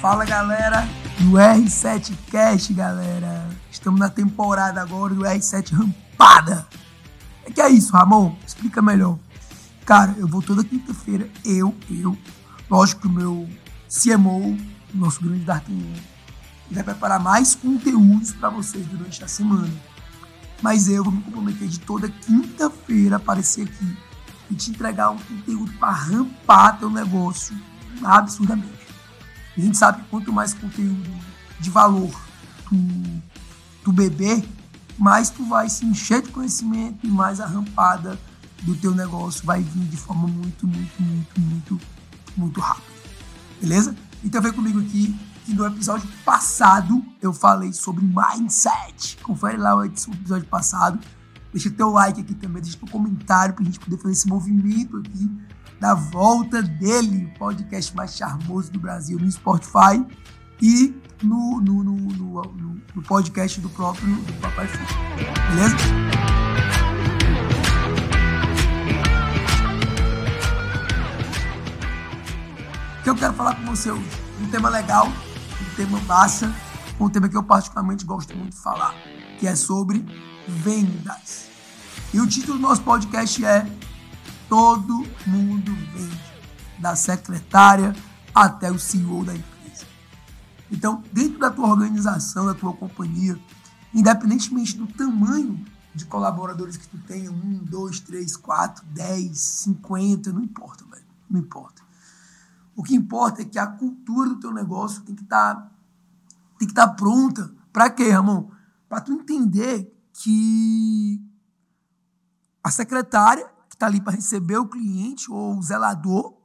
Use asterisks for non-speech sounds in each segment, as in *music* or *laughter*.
Fala galera do R7 Cast, galera. Estamos na temporada agora do R7 Rampada. O que é isso, Ramon? Explica melhor. Cara, eu vou toda quinta-feira, eu, eu, lógico que o meu CMO, nosso grande D'Artagnan, vai preparar mais conteúdos para vocês durante a semana. Mas eu vou me comprometer de toda quinta-feira aparecer aqui e te entregar um conteúdo para rampar teu negócio absurdamente. A gente sabe que quanto mais conteúdo de valor tu, tu beber, mais tu vai se encher de conhecimento e mais a rampada do teu negócio vai vir de forma muito, muito, muito, muito, muito rápida. Beleza? Então vem comigo aqui que no episódio passado eu falei sobre mindset. Confere lá o episódio passado. Deixa teu like aqui também, deixa teu comentário pra gente poder fazer esse movimento aqui da volta dele, o podcast mais charmoso do Brasil no Spotify e no, no, no, no, no podcast do próprio do Papai Filho. Beleza? O que eu quero falar com você hoje? Um tema legal, tema massa, um tema que eu particularmente gosto muito de falar, que é sobre vendas. E o título do nosso podcast é Todo mundo vende, da secretária até o CEO da empresa. Então, dentro da tua organização, da tua companhia, independentemente do tamanho de colaboradores que tu tenha, um, dois, três, quatro, dez, cinquenta, não importa, velho, não importa. O que importa é que a cultura do teu negócio tem que estar tá, tem que estar tá pronta. Para quê, Ramon? Para tu entender que a secretária que está ali para receber o cliente ou o zelador,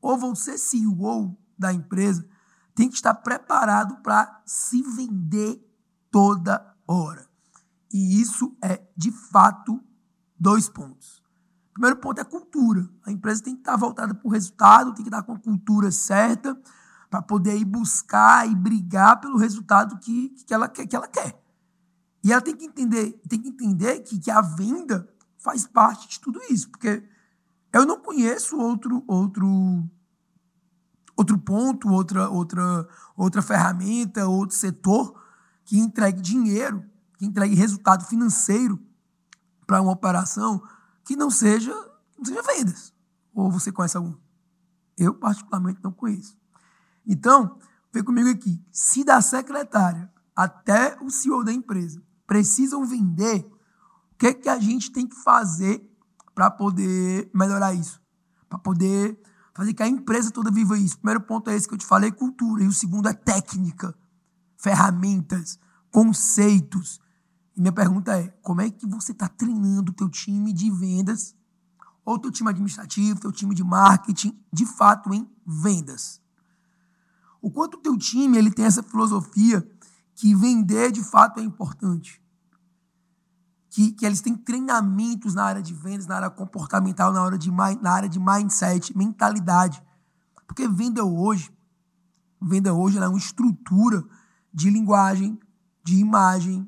ou você, CEO da empresa, tem que estar preparado para se vender toda hora. E isso é, de fato, dois pontos. Primeiro ponto é cultura. A empresa tem que estar voltada para o resultado, tem que estar com a cultura certa para poder ir buscar e brigar pelo resultado que, que, ela, quer, que ela quer. E ela tem que entender, tem que, entender que, que a venda faz parte de tudo isso, porque eu não conheço outro outro outro ponto, outra outra outra ferramenta, outro setor que entregue dinheiro, que entregue resultado financeiro para uma operação que não seja não seja vendas. Ou você conhece algum? Eu particularmente não conheço. Então, vem comigo aqui. Se da secretária até o CEO da empresa precisam vender, o que, que a gente tem que fazer para poder melhorar isso? Para poder fazer que a empresa toda viva isso. O primeiro ponto é esse que eu te falei, cultura. E o segundo é técnica, ferramentas, conceitos. E minha pergunta é, como é que você está treinando o teu time de vendas, ou teu time administrativo, teu time de marketing, de fato em vendas? O quanto o teu time ele tem essa filosofia que vender de fato é importante que, que eles têm treinamentos na área de vendas, na área comportamental, na, área de, na área de mindset, mentalidade. Porque venda hoje, venda hoje é uma estrutura de linguagem, de imagem,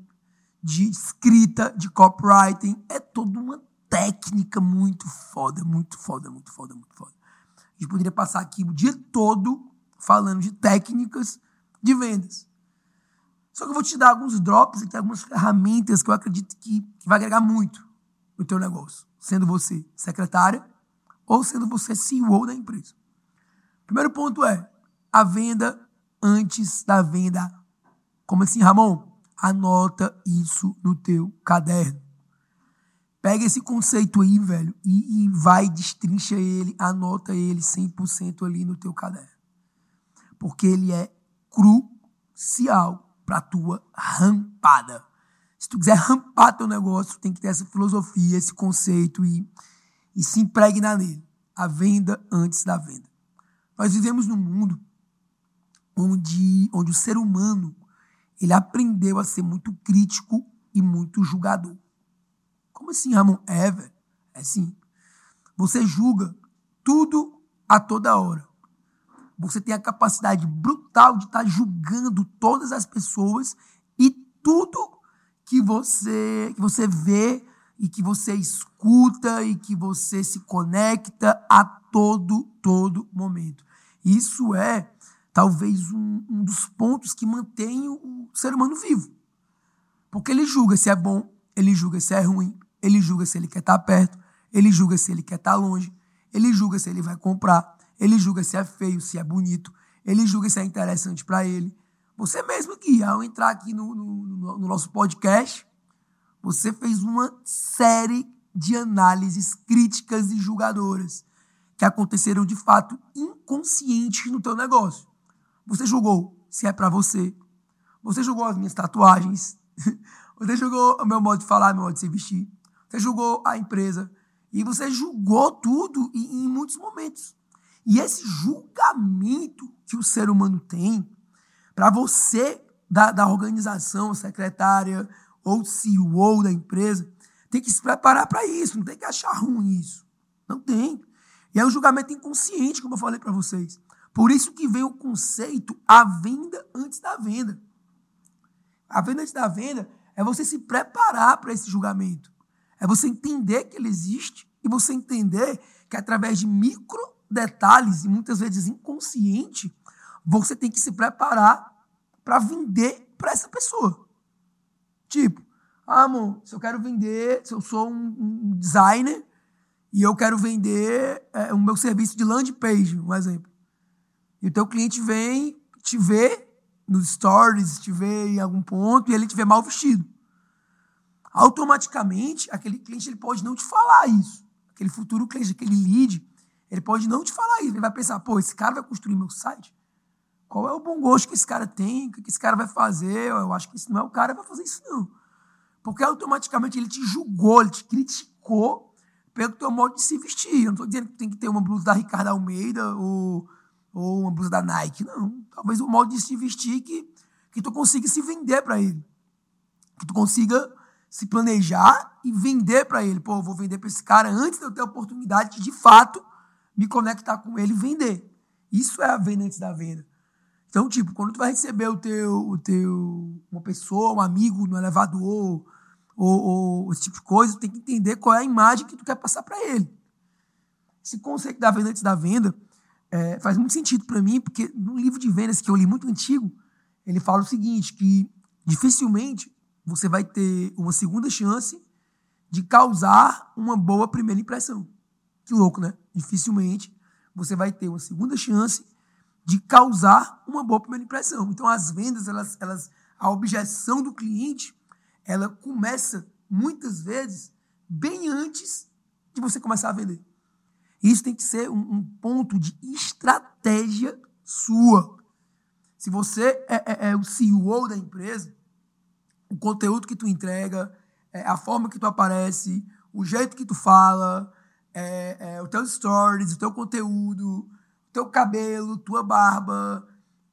de escrita, de copywriting. É toda uma técnica muito foda, muito foda, muito foda, muito foda. A gente poderia passar aqui o dia todo falando de técnicas de vendas. Só que eu vou te dar alguns drops aqui, algumas ferramentas que eu acredito que, que vai agregar muito no teu negócio, sendo você secretária ou sendo você CEO da empresa. Primeiro ponto é a venda antes da venda. Como assim, Ramon? Anota isso no teu caderno. Pega esse conceito aí, velho, e, e vai, destrincha ele, anota ele 100% ali no teu caderno. Porque ele é crucial para tua rampada. Se tu quiser rampar teu negócio, tem que ter essa filosofia, esse conceito e, e se impregnar nele. A venda antes da venda. Nós vivemos num mundo onde, onde o ser humano ele aprendeu a ser muito crítico e muito julgador. Como assim, Ramon? É, velho. É sim. Você julga tudo a toda hora você tem a capacidade brutal de estar tá julgando todas as pessoas e tudo que você, que você vê e que você escuta e que você se conecta a todo, todo momento. Isso é talvez um, um dos pontos que mantém o ser humano vivo. Porque ele julga se é bom, ele julga se é ruim, ele julga se ele quer estar perto, ele julga se ele quer estar longe, ele julga se ele vai comprar, ele julga se é feio, se é bonito, ele julga se é interessante para ele. Você mesmo aqui, ao entrar aqui no, no, no nosso podcast, você fez uma série de análises críticas e julgadoras que aconteceram de fato inconscientes no teu negócio. Você julgou se é para você. Você julgou as minhas tatuagens. *laughs* Você julgou o meu modo de falar, meu modo de se vestir. Você julgou a empresa. E você julgou tudo em, em muitos momentos. E esse julgamento que o ser humano tem, para você da, da organização, secretária ou CEO da empresa, tem que se preparar para isso, não tem que achar ruim isso. Não tem. E é um julgamento inconsciente, como eu falei para vocês. Por isso que vem o conceito a venda antes da venda. A venda antes da venda é você se preparar para esse julgamento. É você entender que ele existe e você entender que através de micro detalhes e muitas vezes inconsciente, você tem que se preparar para vender para essa pessoa. Tipo, ah, amor, se eu quero vender, se eu sou um, um designer e eu quero vender é, o meu serviço de landing page, um exemplo. E o teu cliente vem te ver nos stories, te vê em algum ponto e ele te vê mal vestido. Automaticamente, aquele cliente ele pode não te falar isso. Aquele futuro cliente, aquele lead, ele pode não te falar isso. Ele vai pensar, pô, esse cara vai construir meu site? Qual é o bom gosto que esse cara tem? O que esse cara vai fazer? Eu acho que esse não é o cara que vai fazer isso, não. Porque automaticamente ele te julgou, ele te criticou pelo teu modo de se vestir. Eu não estou dizendo que tem que ter uma blusa da Ricardo Almeida ou ou uma blusa da Nike. Não. Talvez o modo de se vestir que, que tu consiga se vender para ele. Que tu consiga se planejar e vender para ele. Pô, eu vou vender para esse cara antes de eu ter a oportunidade de, de fato, me conectar com ele e vender. Isso é a venda antes da venda. Então, tipo, quando tu vai receber o teu, o teu uma pessoa, um amigo no elevador, ou, ou esse tipo de coisa, tu tem que entender qual é a imagem que tu quer passar para ele. Esse conceito da venda antes da venda, é, faz muito sentido para mim, porque no livro de vendas que eu li muito antigo, ele fala o seguinte, que dificilmente você vai ter uma segunda chance de causar uma boa primeira impressão. Que louco, né? Dificilmente você vai ter uma segunda chance de causar uma boa primeira impressão. Então, as vendas, elas, elas, a objeção do cliente, ela começa muitas vezes bem antes de você começar a vender. Isso tem que ser um, um ponto de estratégia sua. Se você é, é, é, o CEO da empresa, o conteúdo que tu entrega, é, a forma que tu aparece, o jeito que tu fala, é, é, o teu stories, o teu conteúdo, teu cabelo, tua barba,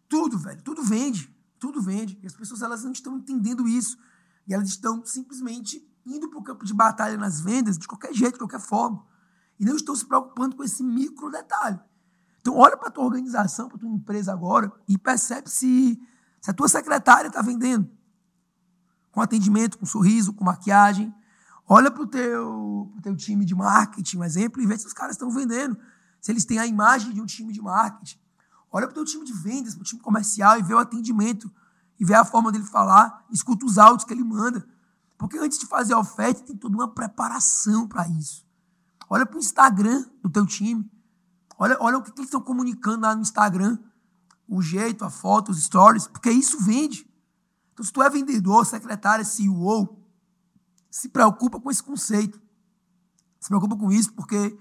tudo, velho, tudo vende, tudo vende. E as pessoas elas não estão entendendo isso. E elas estão simplesmente indo para o campo de batalha nas vendas de qualquer jeito, de qualquer forma e não estão se preocupando com esse micro detalhe. Então, olha para a tua organização, para a tua empresa agora e percebe se, se a tua secretária está vendendo com atendimento, com sorriso, com maquiagem. Olha para o teu, teu time de marketing, um exemplo, e vê se os caras estão vendendo, se eles têm a imagem de um time de marketing. Olha para o teu time de vendas, para o time comercial e vê o atendimento, e vê a forma dele falar, escuta os áudios que ele manda. Porque antes de fazer a oferta, tem toda uma preparação para isso. Olha para o Instagram do teu time. Olha, olha o que, que eles estão comunicando lá no Instagram. O jeito, a foto, os stories, porque isso vende. Então, se tu é vendedor, secretário, CEO, se preocupa com esse conceito. Se preocupa com isso, porque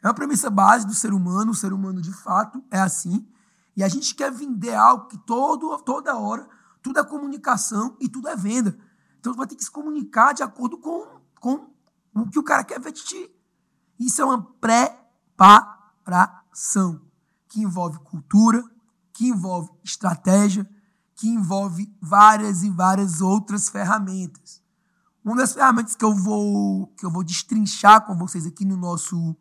é uma premissa base do ser humano. O ser humano, de fato, é assim. E a gente quer vender algo que todo, toda hora, tudo é comunicação e tudo é venda. Então, tu vai ter que se comunicar de acordo com, com o que o cara quer ver de ti. Isso é uma preparação que envolve cultura, que envolve estratégia, que envolve várias e várias outras ferramentas. Uma das ferramentas que eu vou que eu vou destrinchar com vocês aqui no nosso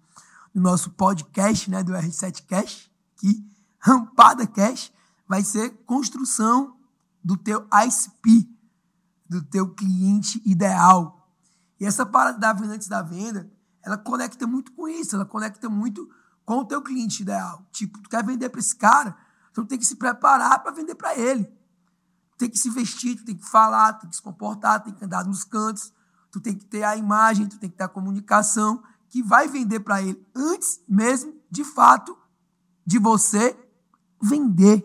no nosso podcast, né, do R7 Cash, que Rampada Cash vai ser construção do teu ICP. do teu cliente ideal. E essa parada da venda antes da venda, ela conecta muito com isso, ela conecta muito com o teu cliente ideal. Tipo, tu quer vender para esse cara, então tem que se preparar para vender para ele. Tem que se vestir, tu tem que falar, tem que se comportar, tem que andar nos cantos, tu tem que ter a imagem, tu tem que ter a comunicação que vai vender para ele antes mesmo, de fato, de você vender.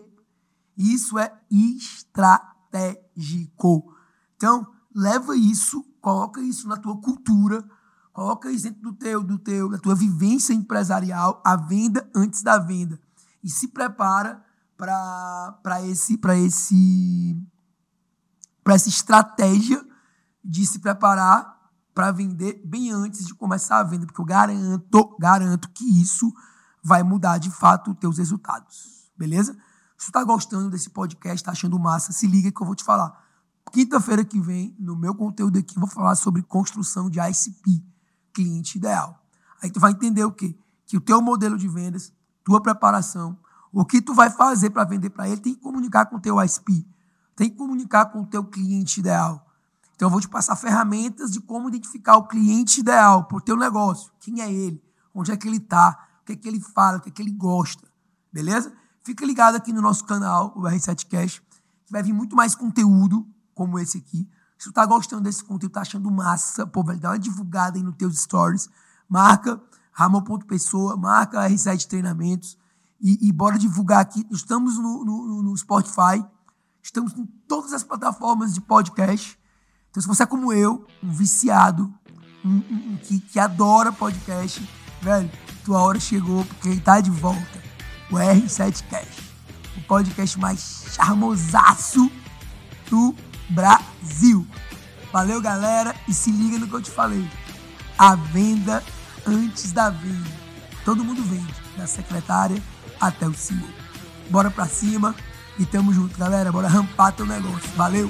Isso é estratégico. Então, leva isso, coloca isso na tua cultura, coloca isso dentro do teu, do teu, da tua vivência empresarial, a venda antes da venda. E se prepara para esse para esse para essa estratégia de se preparar para vender bem antes de começar a venda, porque eu garanto, garanto que isso vai mudar de fato os teus resultados. Beleza? Se tu tá gostando desse podcast, tá achando massa, se liga que eu vou te falar. Quinta-feira que vem, no meu conteúdo aqui, vou falar sobre construção de ICP, cliente ideal. Aí tu vai entender o quê? Que o teu modelo de vendas, tua preparação, o que tu vai fazer para vender para ele, tem que comunicar com o teu ICP, tem que comunicar com o teu cliente ideal. Então eu vou te passar ferramentas de como identificar o cliente ideal para o teu negócio. Quem é ele? Onde é que ele está? O que é que ele fala? O que é que ele gosta? Beleza? Fica ligado aqui no nosso canal, o R7 Cash, que vai vir muito mais conteúdo como esse aqui. Se tu tá gostando desse conteúdo, tá achando massa, pô, velho, dá uma divulgada aí nos teus stories. Marca Ramon.pessoa, marca R7 Treinamentos e, e, bora divulgar aqui. Estamos no, no, no Spotify, estamos em todas as plataformas de podcast. Então, se você é como eu, um viciado, um, um, um que, que adora podcast, velho, tua hora chegou, porque ele tá de volta. O R7 Cash, o podcast mais charmosaço do Brasil. Valeu, galera, e se liga no que eu te falei. A venda antes da venda. Todo mundo vende, da secretária até o CEO. Bora pra cima e tamo junto, galera. Bora rampar teu negócio. Valeu!